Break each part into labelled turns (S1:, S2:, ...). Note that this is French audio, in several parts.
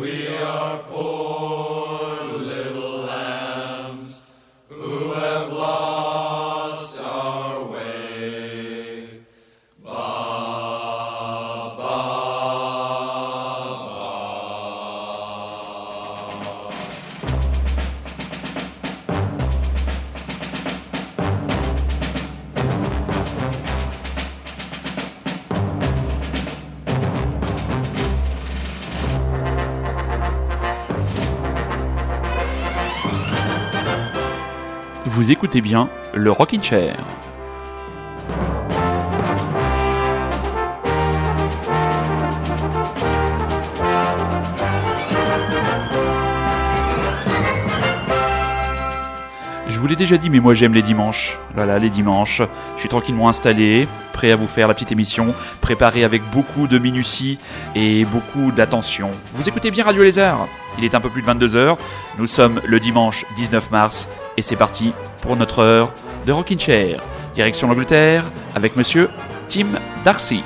S1: Vous écoutez bien le Rockin' Chair. Déjà dit, mais moi j'aime les dimanches. Voilà, les dimanches. Je suis tranquillement installé, prêt à vous faire la petite émission, préparé avec beaucoup de minutie et beaucoup d'attention. Vous écoutez bien Radio Lézard Il est un peu plus de 22h. Nous sommes le dimanche 19 mars et c'est parti pour notre heure de Rockin' Chair. Direction l'Angleterre avec monsieur Tim Darcy.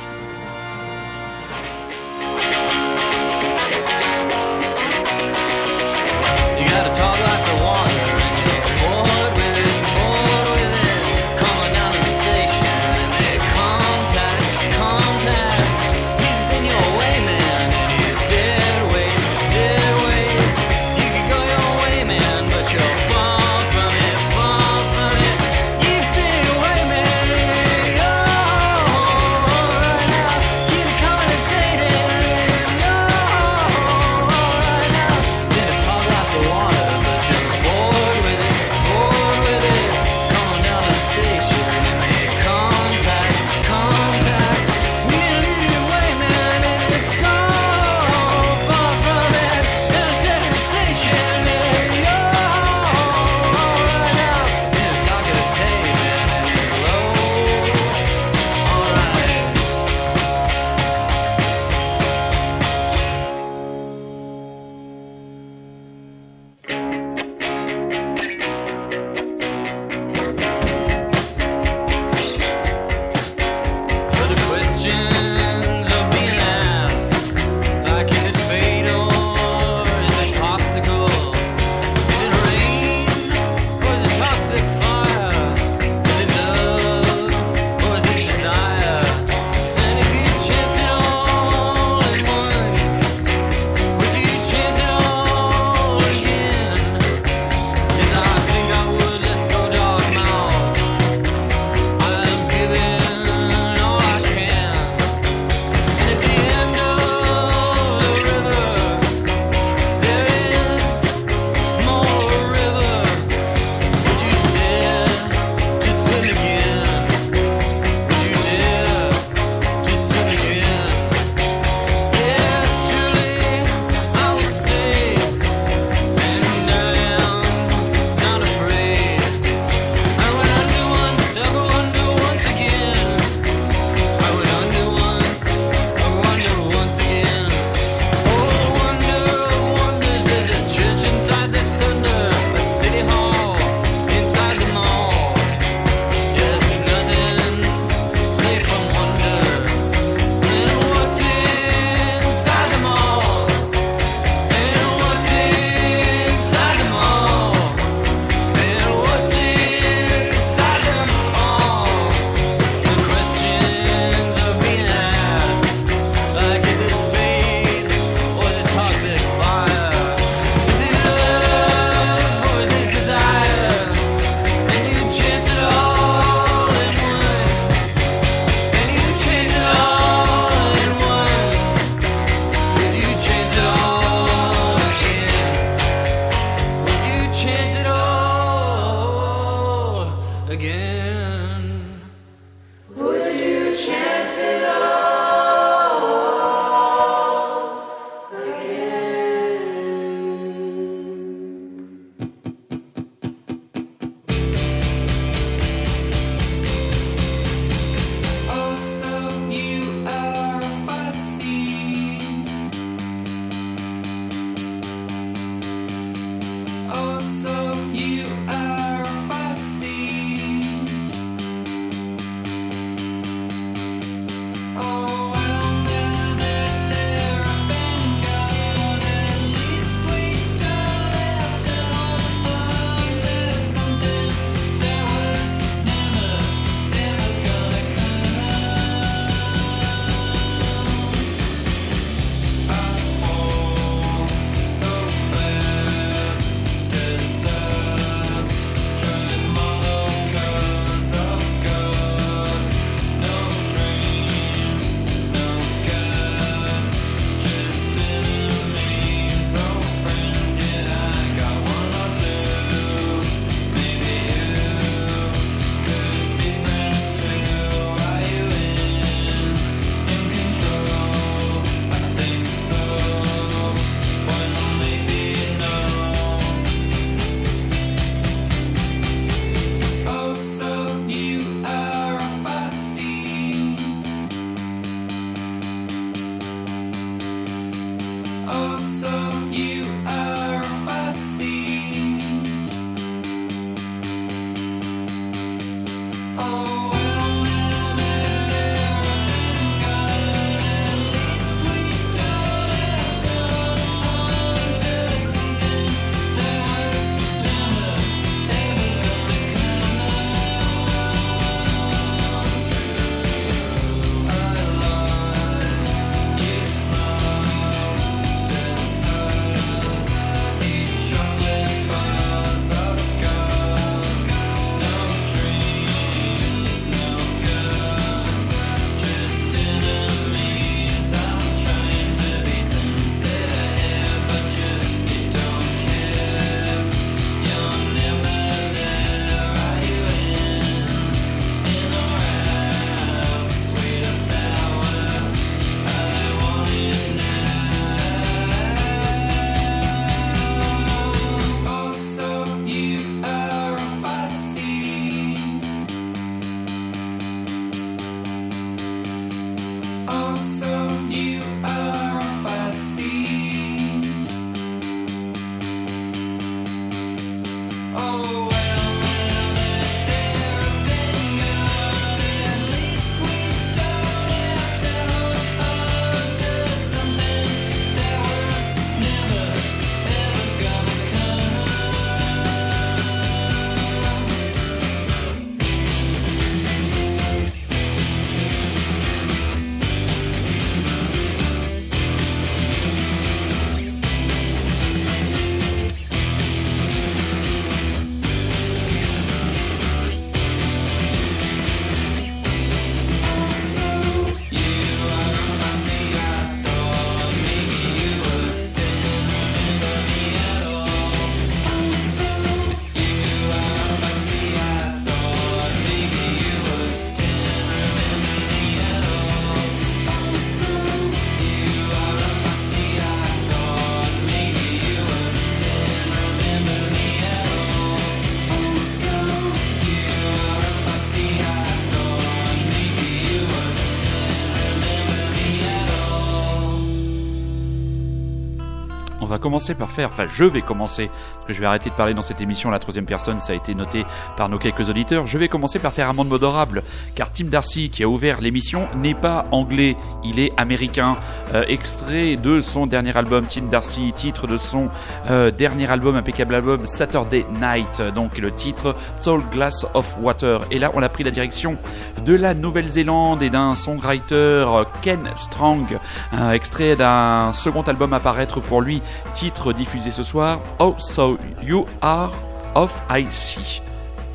S1: Commencer par faire, je vais commencer, parce que je vais arrêter de parler dans cette émission, la troisième personne, ça a été noté par nos quelques auditeurs, je vais commencer par faire modorable, car Tim Darcy, qui a ouvert l'émission, n'est pas anglais, il est américain. Euh, extrait de son dernier album, Tim Darcy, titre de son euh, dernier album, impeccable album, Saturday Night, donc le titre Tall Glass of Water. Et là, on a pris la direction de la Nouvelle-Zélande et d'un songwriter, euh, Ken Strong, un extrait d'un second album à paraître pour lui, titre diffusé ce soir, Oh So You Are of I See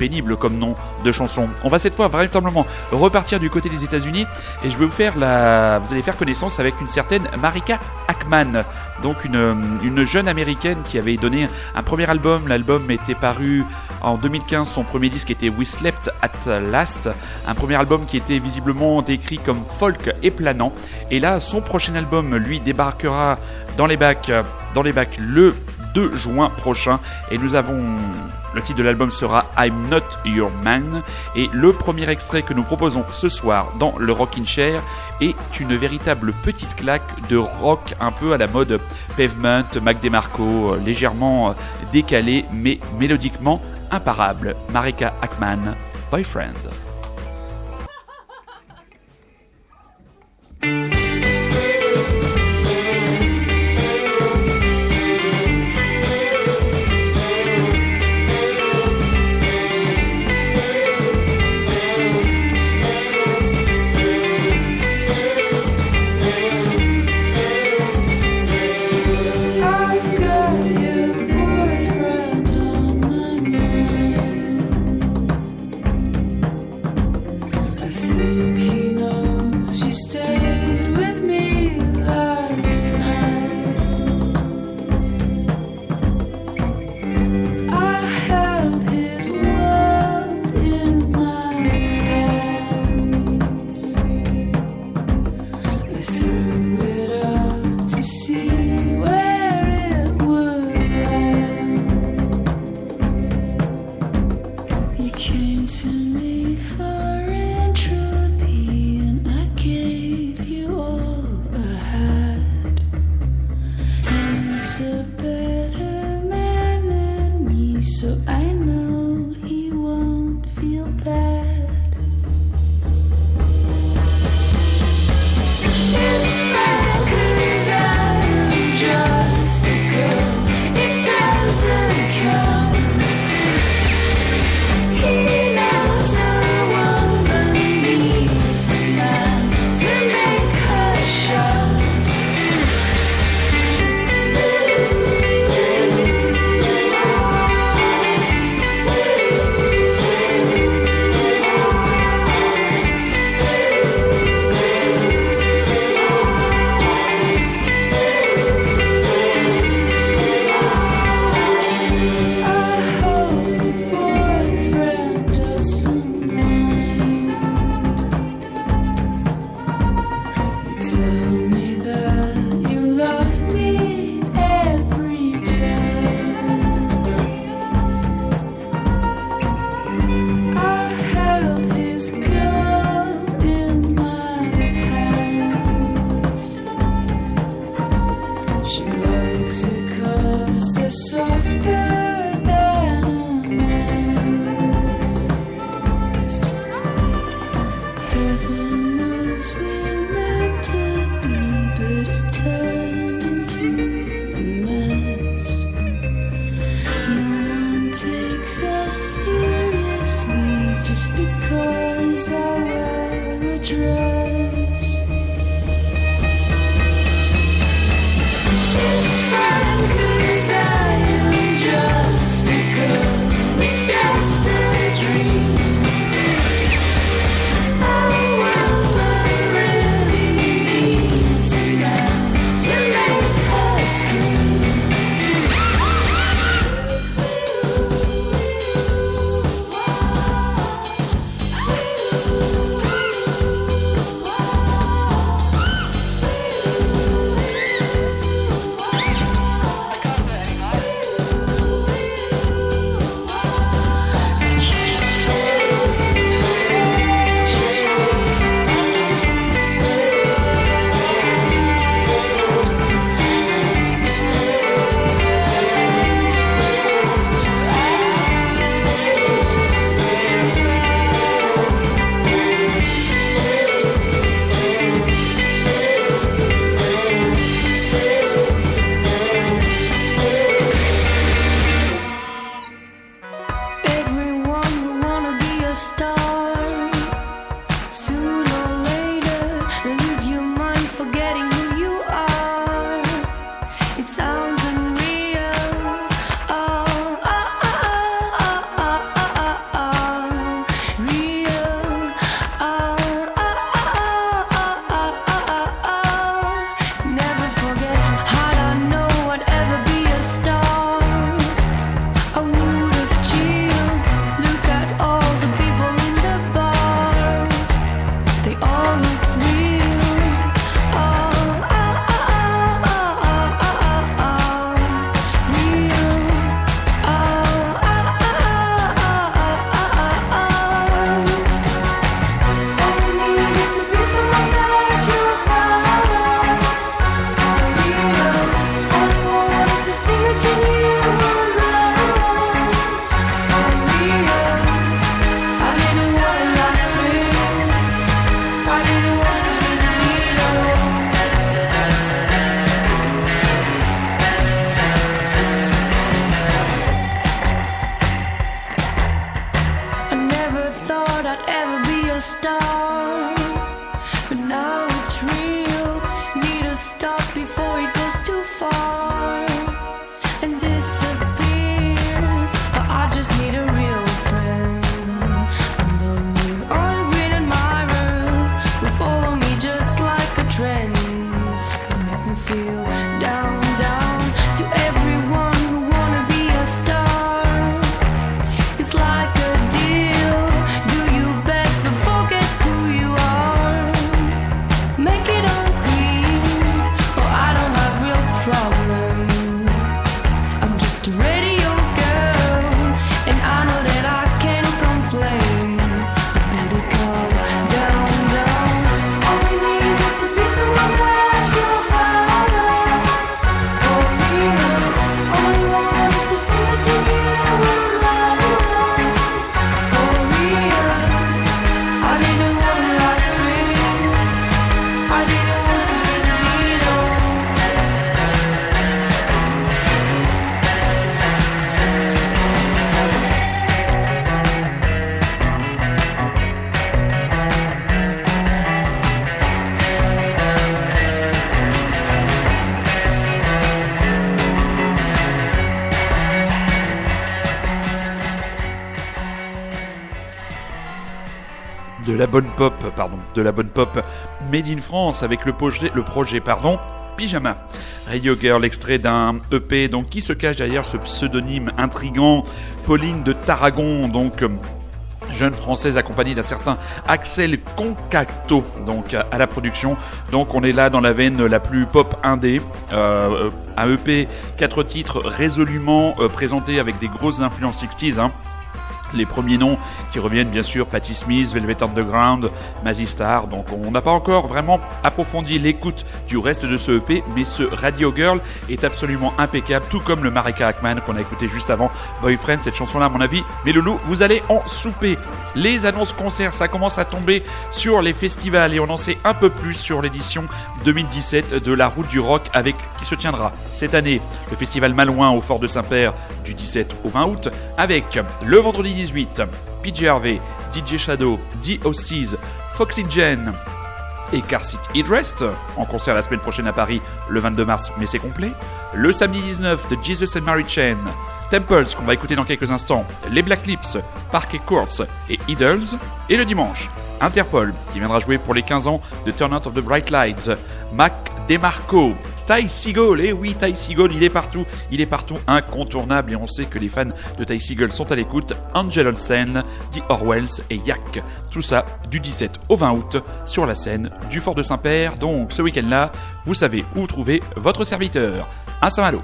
S1: pénible comme nom de chanson. On va cette fois véritablement repartir du côté des États-Unis et je vais vous faire la, vous allez faire connaissance avec une certaine Marika Ackman, donc une, une jeune américaine qui avait donné un premier album. L'album était paru en 2015. Son premier disque était We Slept at Last, un premier album qui était visiblement décrit comme folk et planant. Et là, son prochain album, lui, débarquera dans les bacs, dans les bacs le 2 juin prochain et nous avons le titre de l'album sera I'm Not Your Man et le premier extrait que nous proposons ce soir dans le Rockin' Chair est une véritable petite claque de rock un peu à la mode Pavement, Mac DeMarco, légèrement décalé mais mélodiquement imparable. Marika Ackman, Boyfriend. La bonne pop, pardon, de la bonne pop made in France avec le projet, le pardon, Pyjama. Radio Girl, extrait d'un EP, donc qui se cache derrière ce pseudonyme intrigant, Pauline de Tarragon, donc. Jeune française accompagnée d'un certain Axel Concacto, donc à la production. Donc on est là dans la veine la plus pop indé, euh, un EP, quatre titres résolument euh, présentés avec des grosses influences 60s. Hein. Les premiers noms qui reviennent bien sûr Patti Smith, Velvet Underground, Mazzy Star. Donc on n'a pas encore vraiment approfondi l'écoute du reste de ce EP, mais ce Radio Girl est absolument impeccable, tout comme le Marika Ackman qu'on a écouté juste avant Boyfriend. Cette chanson-là, à mon avis, mes loulous, vous allez en souper. Les annonces concerts, ça commence à tomber sur les festivals et on en sait un peu plus sur l'édition 2017 de la Route du Rock avec qui se tiendra cette année le festival Malouin au Fort de Saint-Père du 17 au 20 août avec le vendredi 18 PJ Harvey, DJ Shadow, DOC's, Foxy Jen et Car Seat Headrest en concert la semaine prochaine à Paris le 22 mars mais c'est complet. Le samedi 19 de Jesus and Mary Chain, Temples qu'on va écouter dans quelques instants, les Black Lips, Parquet Courts et Idols et le dimanche Interpol qui viendra jouer pour les 15 ans de Turn Out of the Bright Lights, Mac DeMarco, Ty Seagull, et oui Ty Seagull il est partout, il est partout incontournable et on sait que les fans de Ty Seagull sont à l'écoute, Angel Olsen, The Orwells et Yak, tout ça du 17 au 20 août sur la scène du Fort de Saint-Père, donc ce week-end là, vous savez où trouver votre serviteur, à Saint-Malo.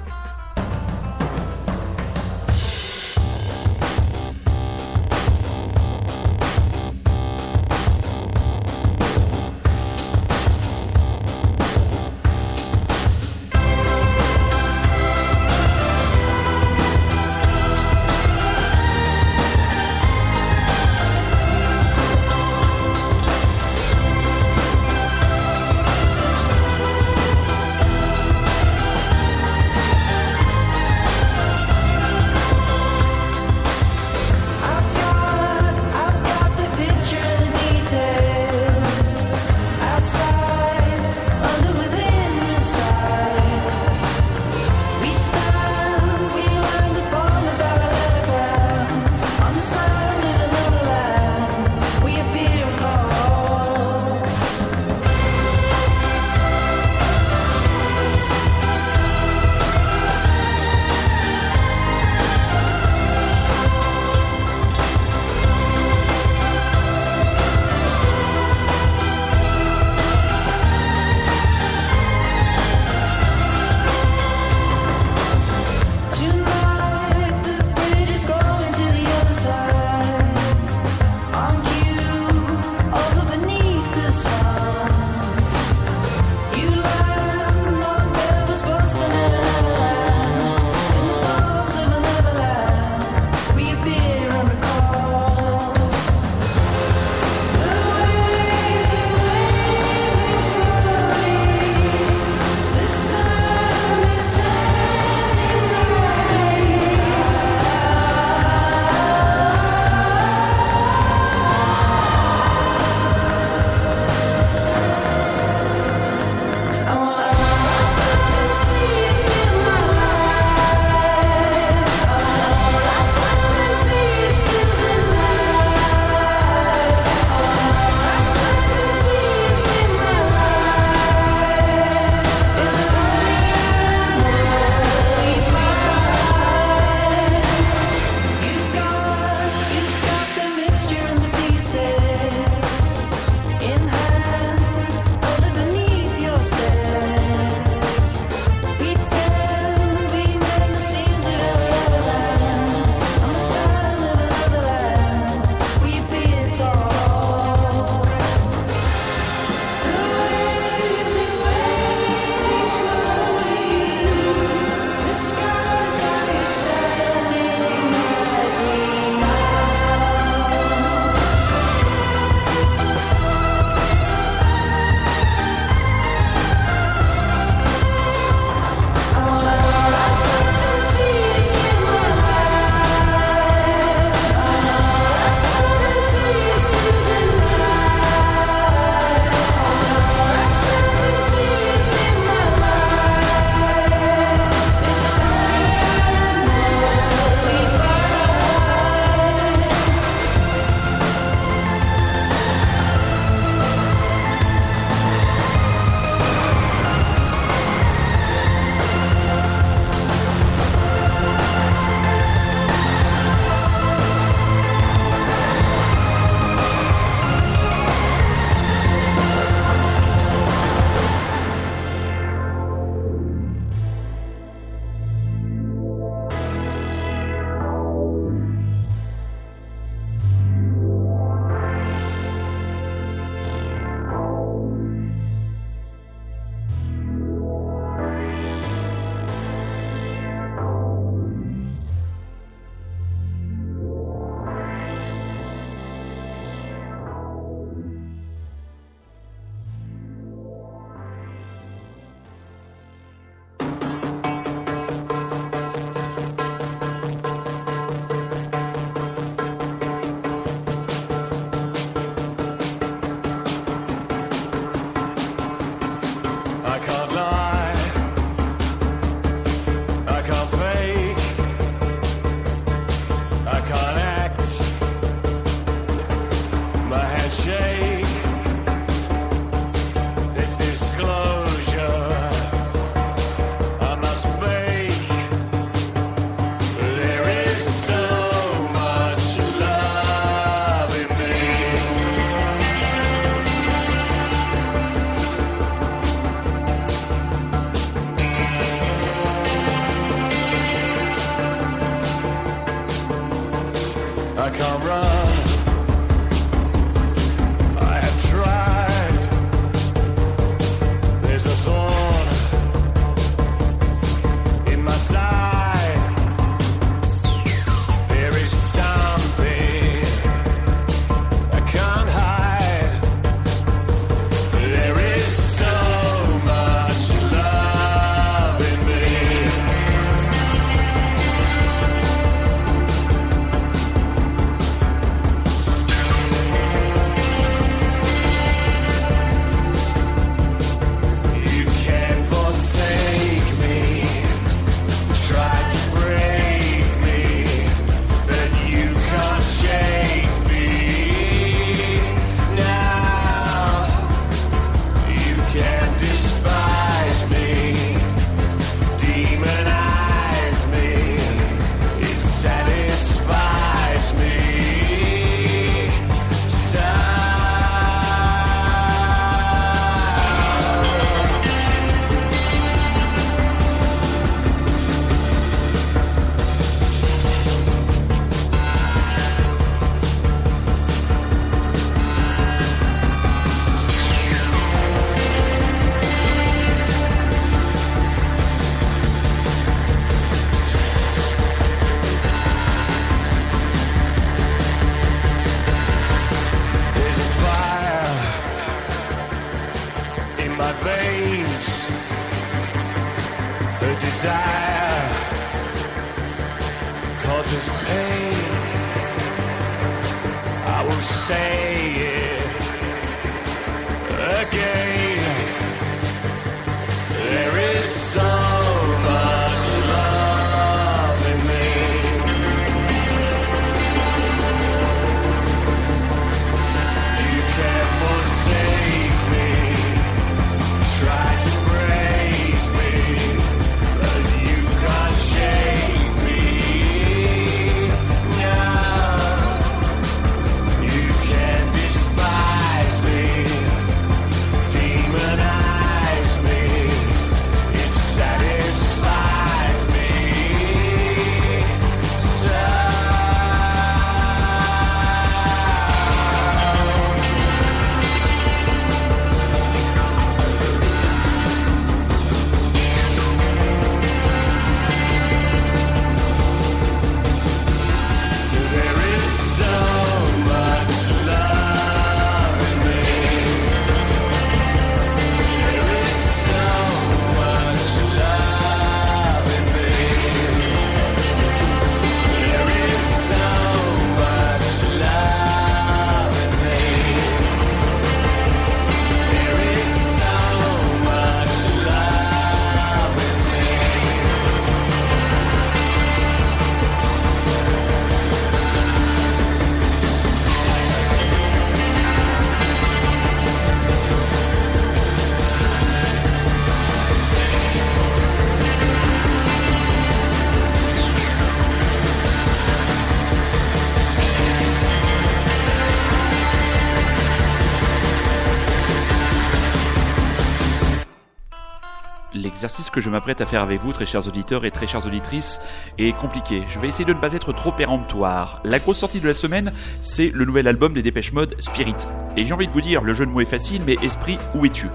S1: Je m'apprête à faire avec vous, très chers auditeurs et très chères auditrices, est compliqué. Je vais essayer de ne pas être trop péremptoire. La grosse sortie de la semaine, c'est le nouvel album des Dépêche Mode, Spirit. Et j'ai envie de vous dire, le jeu de mots est facile, mais esprit, où es-tu?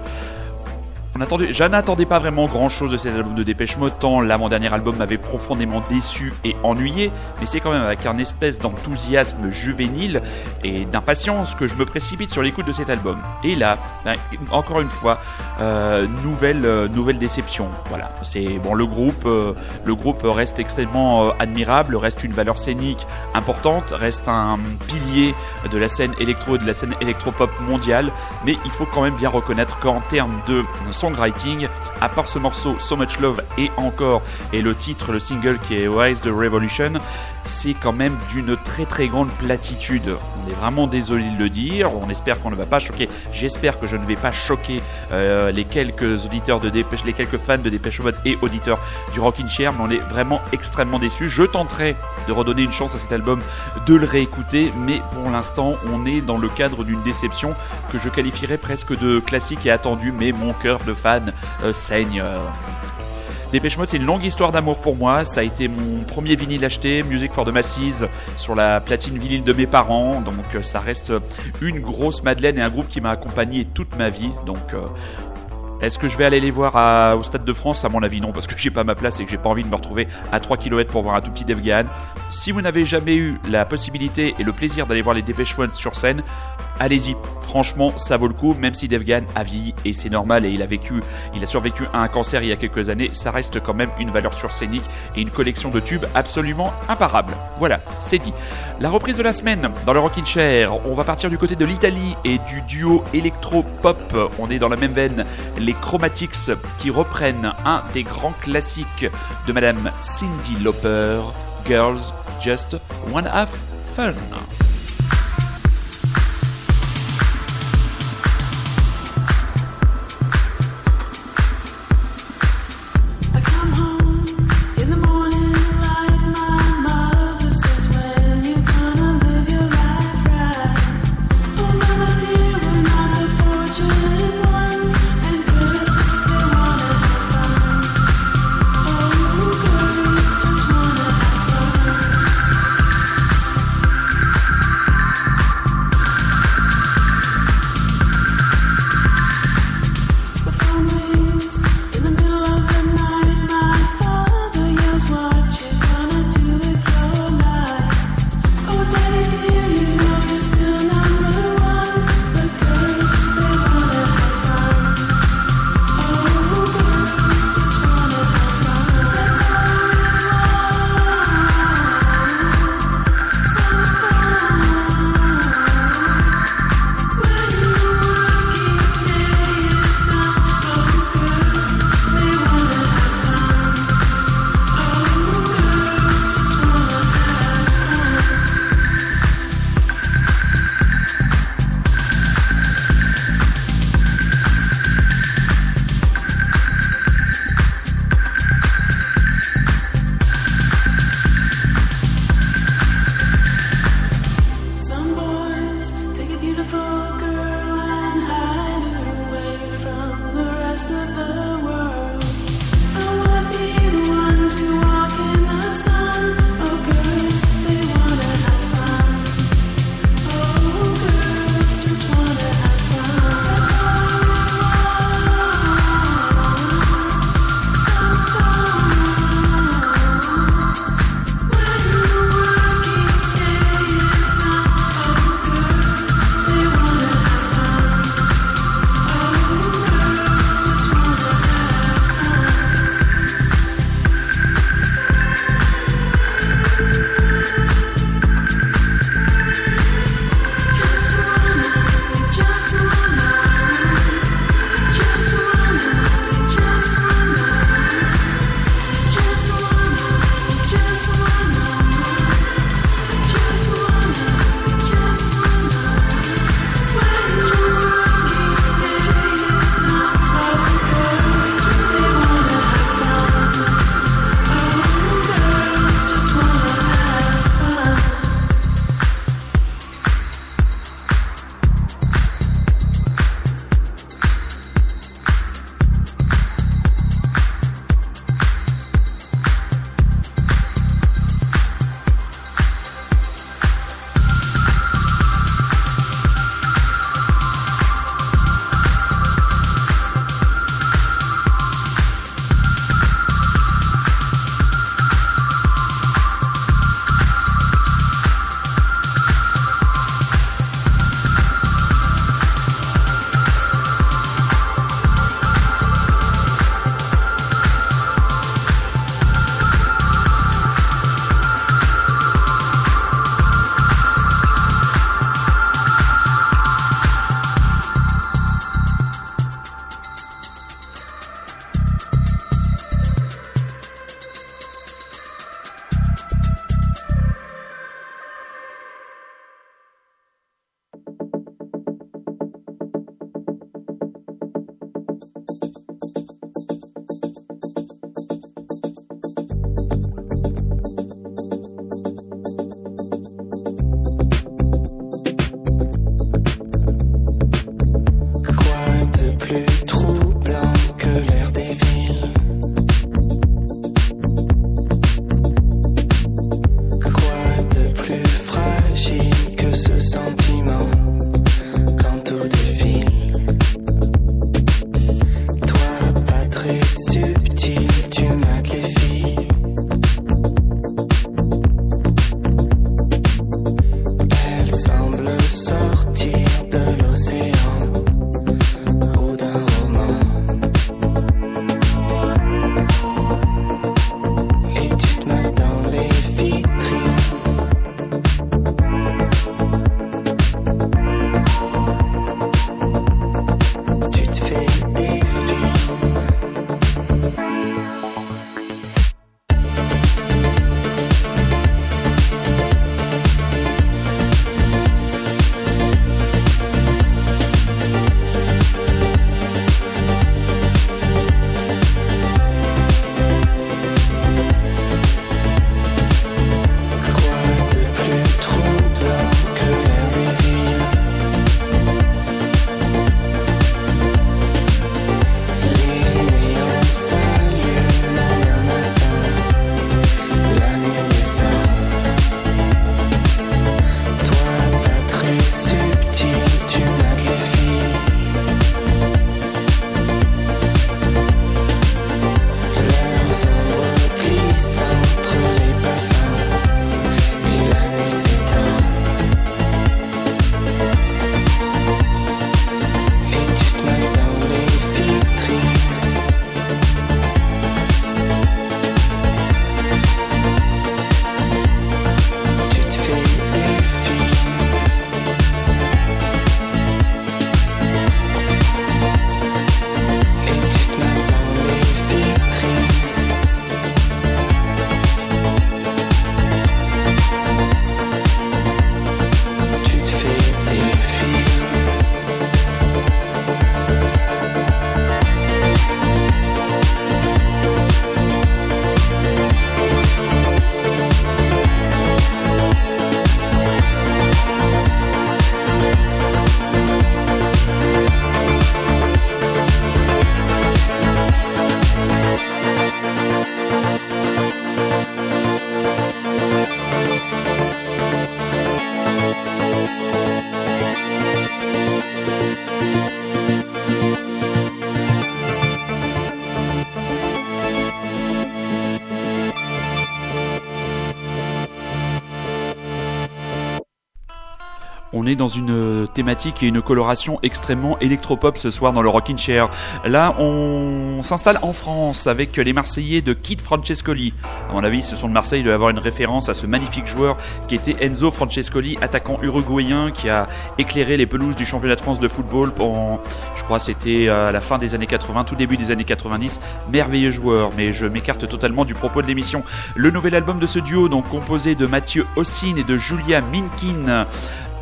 S1: On attendait, pas vraiment grand chose de cet album de Dépêche Mode, tant l'avant-dernier album m'avait profondément déçu et ennuyé, mais c'est quand même avec un espèce d'enthousiasme juvénile et d'impatience que je me précipite sur l'écoute de cet album. Et là, ben, encore une fois, euh, nouvelle, euh, nouvelle déception. Voilà, c'est bon, le groupe, euh, le groupe reste extrêmement euh, admirable, reste une valeur scénique importante, reste un pilier de la scène électro et de la scène électropop mondiale, mais il faut quand même bien reconnaître qu'en termes de songwriting, à part ce morceau So Much Love et encore, et le titre, le single qui est Rise the Revolution, c'est quand même d'une très très grande platitude. On est vraiment désolé de le dire, on espère qu'on ne va pas choquer, j'espère que je ne vais pas choquer euh, les quelques auditeurs de Dépêche, les quelques fans de Dépêche Mode et auditeurs du Rockin' Chair, mais on est vraiment extrêmement déçus. Je tenterai de redonner une chance à cet album, de le réécouter, mais pour l'instant, on est dans le cadre d'une déception que je qualifierais presque de classique et attendu, mais mon cœur de fan euh, saigne. euh. Dépêche Mode, c'est une longue histoire d'amour pour moi. Ça a été mon premier vinyle acheté, Music for the Masses, sur la platine vinyle de mes parents. Donc euh, ça reste une grosse Madeleine et un groupe qui m'a accompagné toute ma vie. Donc euh, est-ce que je vais aller les voir au Stade de France? À mon avis, non, parce que j'ai pas ma place et que j'ai pas envie de me retrouver à 3 km pour voir un tout petit Dave Gahan. Si vous n'avez jamais eu la possibilité et le plaisir d'aller voir les Dépêche sur scène, allez-y. Franchement, ça vaut le coup, même si Dave Gahan a vieilli et c'est normal et il a vécu, il a survécu à un cancer il y a quelques années, ça reste quand même une valeur sur scénique et une collection de tubes absolument imparable. Voilà, c'est dit. La reprise de la semaine dans le Rockin' Chair, on va partir du côté de l'Italie et du duo électro-pop. On est dans la même veine, les Chromatics qui reprennent un des grands classiques de Madame Cindy Lauper, Girls Just One Half Fun. On est dans une euh, thématique et une coloration extrêmement électropop ce soir dans le Rockin' Chair. Là, on s'installe en France avec les Marseillais de Kid Francescoli. À mon avis, ce sont de Marseille, il doit avoir une référence à ce magnifique joueur qui était Enzo Francescoli, attaquant uruguayen qui a éclairé les pelouses du championnat de France de football pendant, je crois, c'était à la fin des années 80, tout début des années 90. Merveilleux joueur, mais je m'écarte totalement du propos de l'émission. Le nouvel album de ce duo, donc composé de Mathieu Ossine et de Julia Minkin,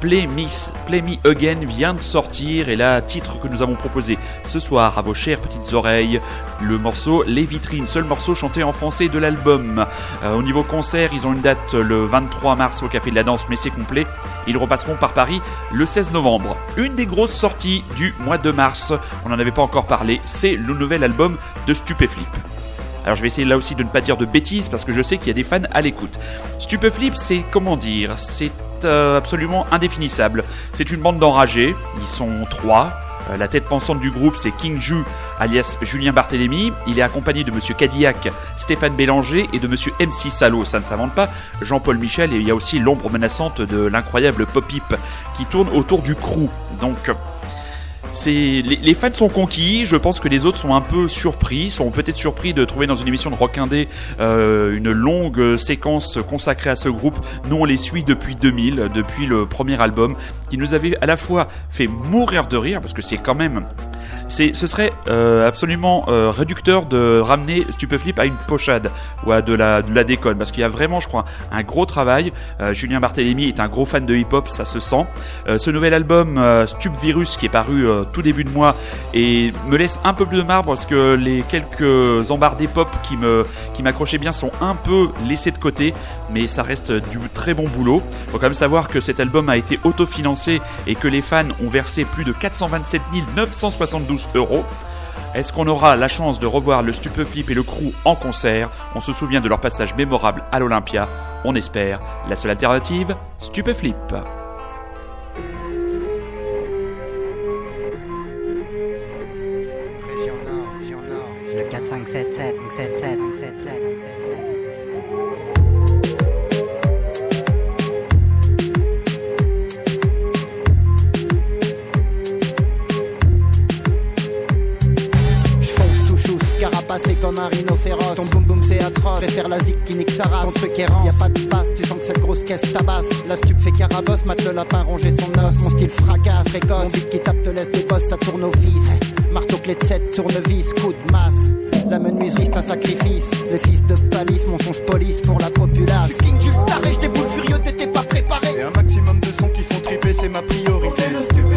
S1: Play Me, Play Me Again vient de sortir et là, titre que nous avons proposé ce soir à vos chères petites oreilles, le morceau Les Vitrines, seul morceau chanté en français de l'album. Euh, au niveau concert, ils ont une date le 23 mars au Café de la Danse, mais c'est complet. Ils repasseront par Paris le 16 novembre. Une des grosses sorties du mois de mars, on n'en avait pas encore parlé, c'est le nouvel album de Stupéflip. Alors je vais essayer là aussi de ne pas dire de bêtises parce que je sais qu'il y a des fans à l'écoute. Stupeflip, c'est comment dire, c'est euh, absolument indéfinissable. C'est une bande d'enragés, ils sont trois. Euh, La tête pensante du groupe, c'est King Ju, alias Julien Barthélémy. Il est accompagné de Monsieur Cadillac, Stéphane Bélanger et de Monsieur MC Salo. Ça ne s'invente pas. Jean-Paul Michel et il y a aussi l'ombre menaçante de l'incroyable Pop-Hip qui tourne autour du crew. Donc, c'est les, fans sont conquis. Je pense que les autres sont un peu surpris, sont peut-être surpris de trouver dans une émission de Rock euh, une longue séquence consacrée à ce groupe. Nous, on les suit depuis 2000, depuis le premier album, qui nous avait à la fois fait mourir de rire parce que c'est quand même c'est, ce serait euh, absolument euh, réducteur de ramener Stupeflip à une pochade ou à de la, de déconne parce qu'il y a vraiment, je crois, un gros travail. Euh, Julien Barthélémy est un gros fan de hip-hop, ça se sent. Euh, ce nouvel album euh, Stup Virus qui est paru euh, tout début de mois et me laisse un peu plus de marbre parce que les quelques embardés pop qui me qui m'accrochaient bien sont un peu laissés de côté, mais ça reste du très bon boulot. Faut quand même savoir que cet album a été autofinancé et que les fans ont versé plus de 427 972 euros. Est-ce qu'on aura la chance de revoir le Stupeflip et le crew en concert? On se souvient de leur passage mémorable à l'Olympia. On espère. La seule alternative, Stupeflip.
S2: Carapacé comme un rhino féroce. Ton boum boum c'est atroce, préfère la zik qui nique sa race. Ton truc errant, y a pas de passe, tu sens que cette grosse caisse tabasse. La stup fait carabosse, mate le lapin ronger son os. Mon style fracasse, précoce. Mon beat qui tape te laisse des bosses, ça tourne au fils. Marteau clé de 7, tournevis, coup de masse. La menuiserie c'est un sacrifice. Les fils de palisse, mensonge police pour la populace. Je king du taré, j'déboule furieux, t'étais pas préparé.
S3: Et un maximum de sons qui font triper, c'est ma priorité.
S2: le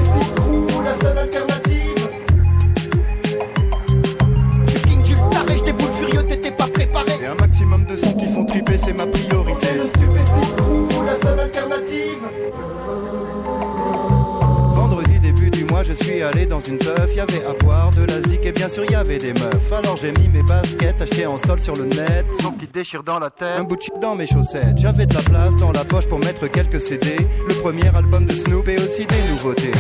S2: je
S3: suis allé dans une teuf, y avait à boire de la zik et bien sûr y avait des meufs. Alors j'ai mis mes baskets achetées en sol sur le net, son qui déchire dans la tête, un bout de chip dans mes chaussettes. J'avais de la place dans la poche pour mettre quelques CD, le premier album de Snoop et aussi des nouveautés.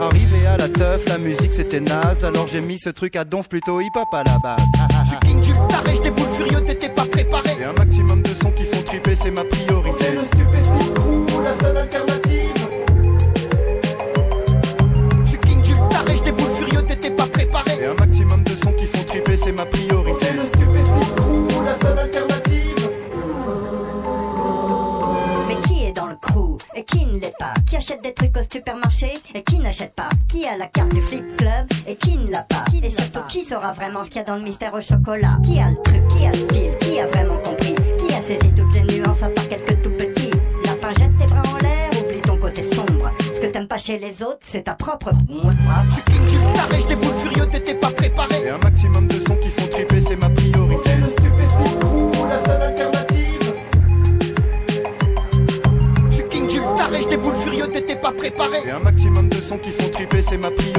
S3: Arrivé à la teuf, la musique c'était naze, alors j'ai mis ce truc à donf plutôt hip hop à la base.
S2: Je king du taré, j'déboule furieux, t'étais pas préparé.
S3: Et un maximum de sons qui font triper, c'est ma priorité.
S4: Des trucs au supermarché et qui n'achète pas. Qui a la carte du flip club et qui ne l'a pas. Et surtout qui saura vraiment ce qu'il y a dans le mystère au chocolat? Qui a le truc, qui a le style, qui a vraiment compris? Qui a saisi toutes les nuances à part quelques tout petits? Lapin jette tes bras en l'air, oublie ton côté sombre. Ce que t'aimes pas chez les autres, c'est ta propre mousse
S2: Je king du taré, j'déboule furieux, t'étais pas pas.
S3: Et un maximum de sons qui font triper, c'est ma priorité.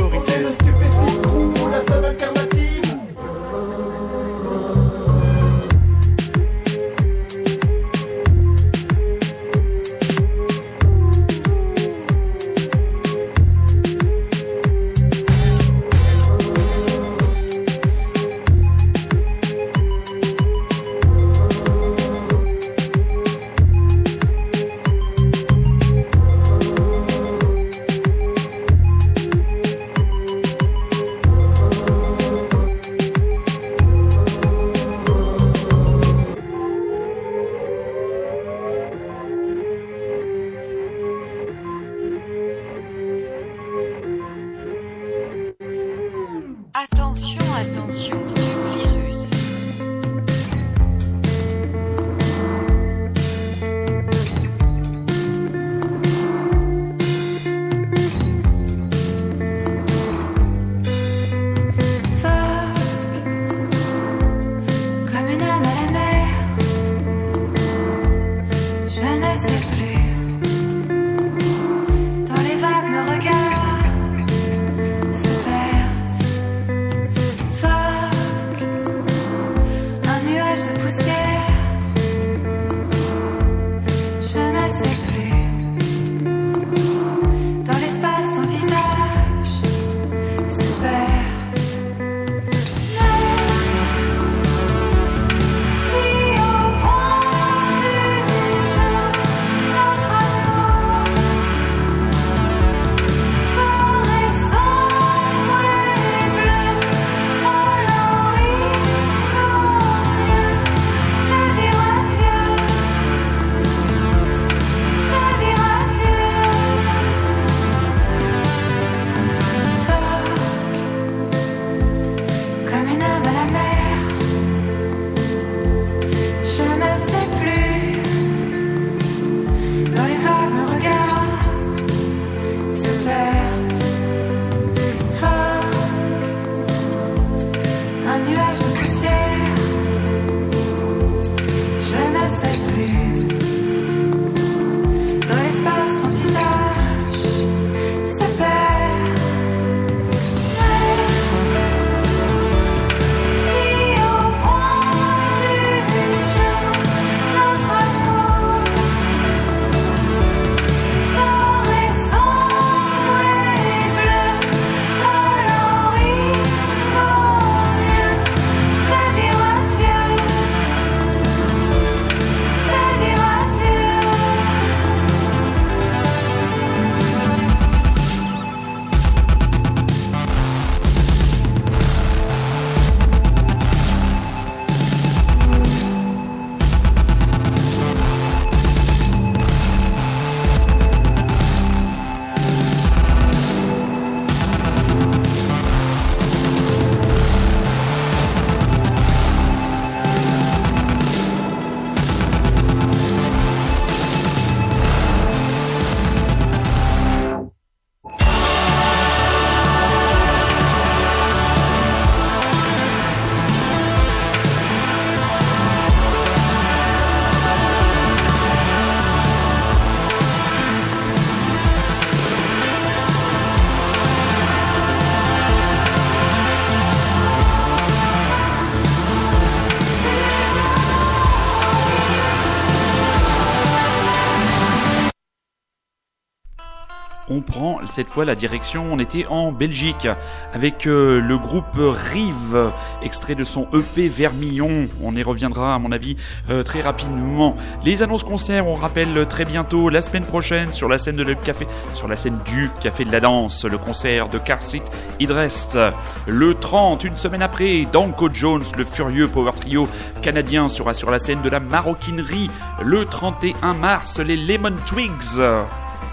S1: Cette fois la direction, on était en Belgique avec euh, le groupe Rive, extrait de son EP Vermillon. On y reviendra à mon avis euh, très rapidement. Les annonces concerts, on rappelle très bientôt la semaine prochaine sur la scène du Café de la Danse, le concert de Car Seat Idrest. Le 30, une semaine après, Danko Jones, le furieux power trio canadien sera sur la scène de la maroquinerie. Le 31 mars, les Lemon Twigs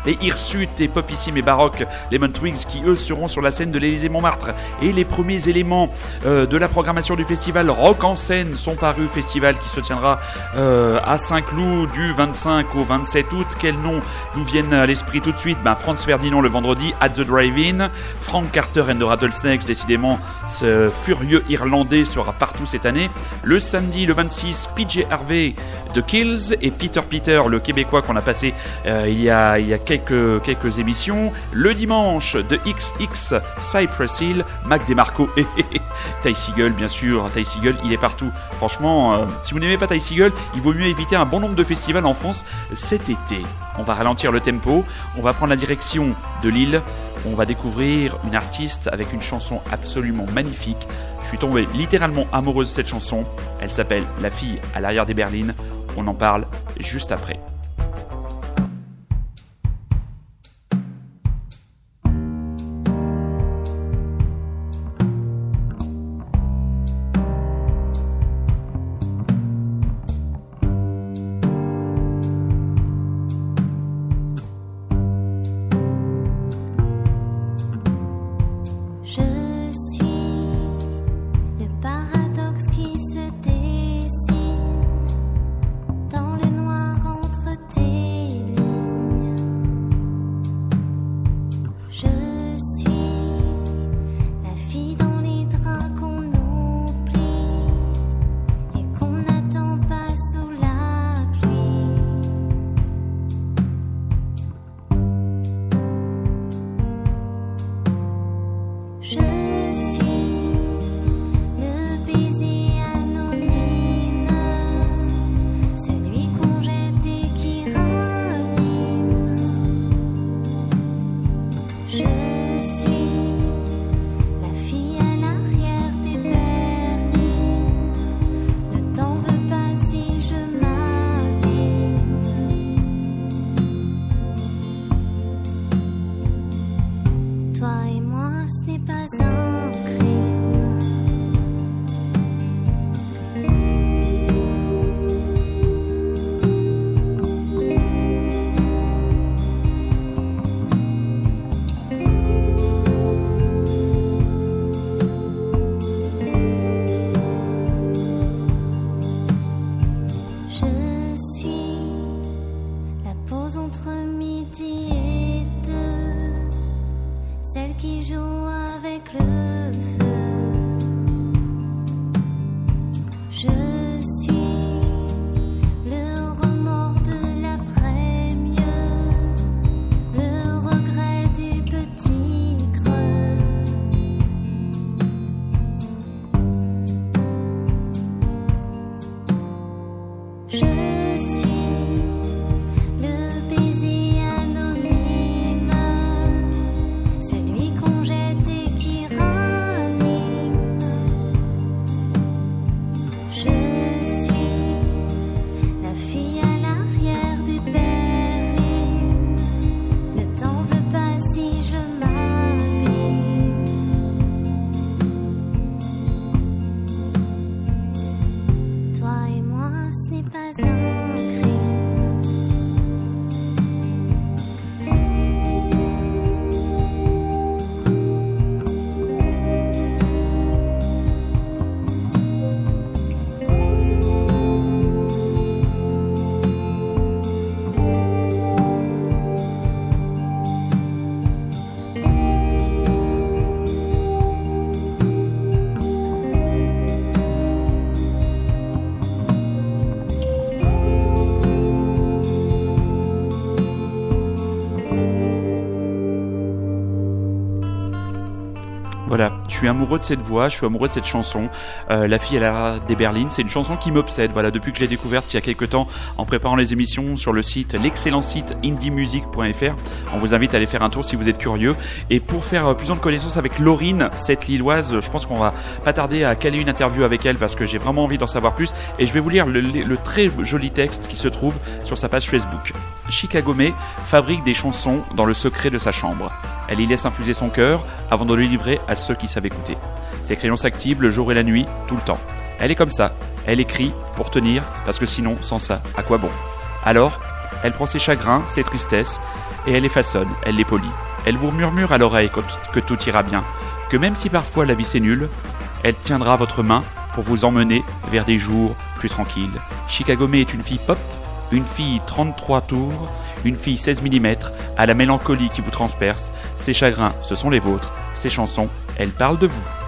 S1: les Hirsutes et Popissime et Baroque, Lemon Twigs qui eux seront sur la scène de l'Élysée Montmartre. Et les premiers éléments euh, de la programmation du festival Rock en scène sont parus, festival qui se tiendra euh, à Saint-Cloud du 25 au 27 août. Quels noms nous viennent à l'esprit tout de suite? Ben, Franz Ferdinand le vendredi, At the Drive-In, Frank Carter and the Rattlesnakes, décidément ce furieux Irlandais sera partout cette année. Le samedi, le 26, PJ Harvey de Kills et Peter Peter, le Québécois qu'on a passé euh, il y a, quelques, émissions. Le dimanche, de XX, Cypress Hill, Mac DeMarco et Ty bien sûr. Ty il est partout. Franchement, euh, si vous n'aimez pas Ty Seagull, il vaut mieux éviter un bon nombre de festivals en France cet été. On va ralentir le tempo, on va prendre la direction de Lille. On va découvrir une artiste avec une chanson absolument magnifique. Je suis tombé littéralement amoureux de cette chanson. Elle s'appelle La fille à l'arrière des berlines. On en parle juste après.
S5: Suis
S1: amoureux de cette voix, je suis amoureux de cette chanson. Euh, la fille à la des berlines, c'est une chanson qui m'obsède. Voilà, depuis que je l'ai découverte il y a quelques temps en préparant les émissions sur le site, l'excellent site indiemusic.fr. On vous invite à aller faire un tour si vous êtes curieux. Et pour faire euh, plus de connaissance avec Laurine, cette Lilloise, je pense qu'on va pas tarder à caler une interview avec elle parce que j'ai vraiment envie d'en savoir plus. Et je vais vous lire le, très joli texte qui se trouve sur sa page Facebook. Chicago May fabrique des chansons dans le secret de sa chambre. Elle y laisse infuser son cœur avant de le livrer à ceux qui écouter. Ses crayons s'activent le jour et la nuit, tout le temps. Elle est comme ça. Elle écrit pour tenir, parce que sinon, sans ça, à quoi bon? Alors, elle prend ses chagrins, ses tristesses, et elle les façonne, elle les polit. Elle vous murmure à l'oreille que tout ira bien, que même si parfois la vie c'est nul, elle tiendra votre main pour vous emmener vers des jours plus tranquilles. Chicago May est une fille pop, une fille 33 tours, une fille 16 mm, à la mélancolie qui vous transperce. Ses chagrins, ce sont les vôtres. Ses chansons, elles parlent de vous.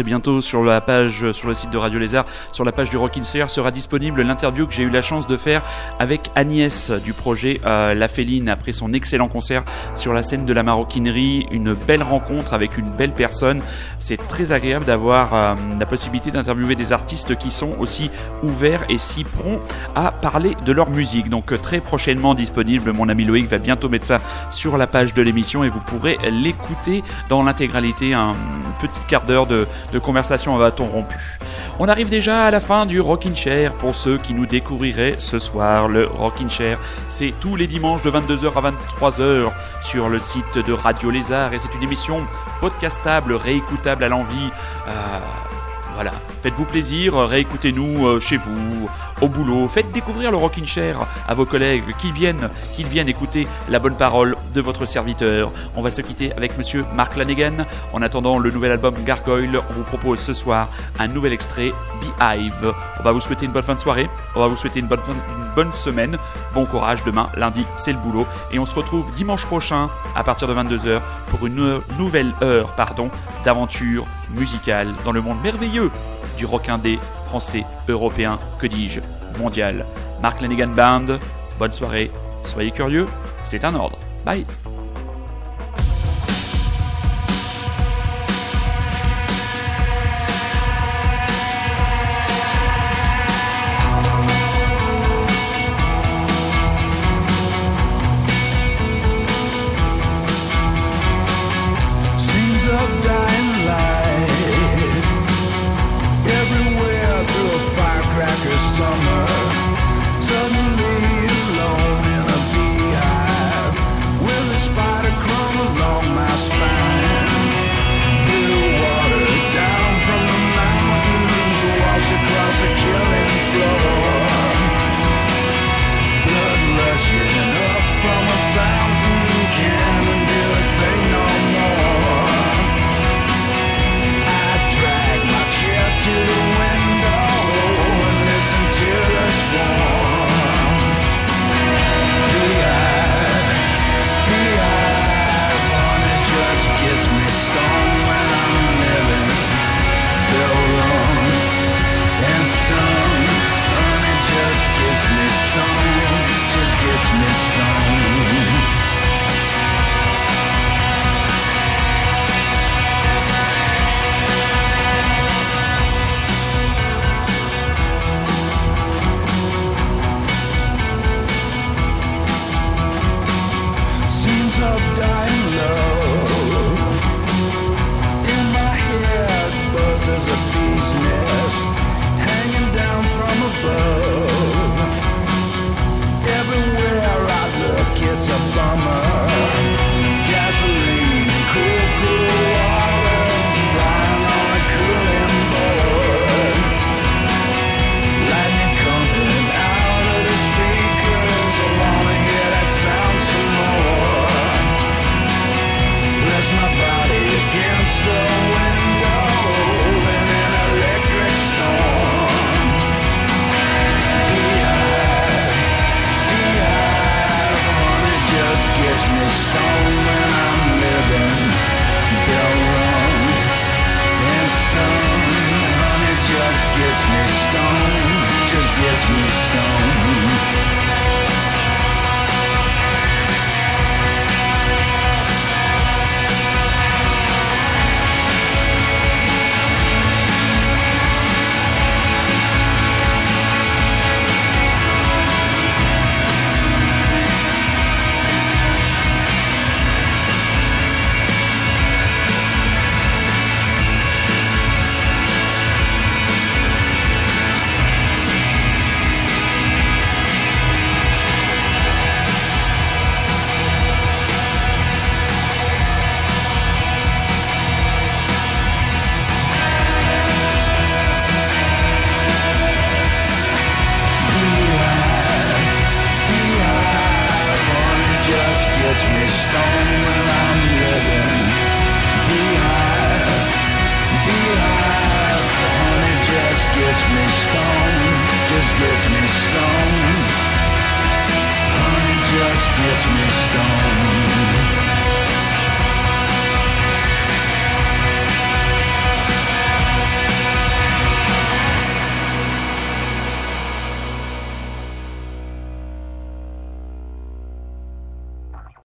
S1: Très bientôt sur la page, sur le site de Radio Lézard, sur la page du Rockin' Chair sera disponible l'interview que j'ai eu la chance de faire avec Agnès du projet euh, La Féline après son excellent concert sur la scène de la maroquinerie. Une belle rencontre avec une belle personne. C'est très agréable d'avoir euh, la possibilité d'interviewer des artistes qui sont aussi ouverts et si prompts à parler de leur musique. Donc euh, très prochainement disponible. Mon ami Loïc va bientôt mettre ça sur la page de l'émission et vous pourrez l'écouter dans l'intégralité. Un petit quart d'heure de, de conversation à bâton rompu. On arrive déjà à la fin du Rockin' Chair pour ceux qui nous découvriraient ce soir. Le Rockin' Chair, c'est tous les dimanches de 22h à 23h sur le site de Radio Lézard et c'est une émission podcastable, réécoutable à l'envie. Euh, voilà, faites-vous plaisir, réécoutez-nous euh, chez vous, au boulot, faites découvrir le Rockin' Chair à vos collègues, qu'ils viennent, qu'ils viennent écouter la bonne parole de votre serviteur. On va se quitter avec monsieur Mark Lanegan. En attendant le nouvel album Gargoyle, on vous propose ce soir un nouvel extrait, Beehive. On va vous souhaiter une bonne fin de soirée, on va vous souhaiter une bonne, fin- une bonne semaine, bon courage demain, lundi, c'est le boulot, et on se retrouve dimanche prochain à partir de 22h pour une nou- nouvelle heure, pardon, d'aventure musicale dans le monde merveilleux du rock indé français, européen, que dis-je, mondial. Mark Lanegan Band, bonne soirée, soyez curieux, c'est un ordre. Bye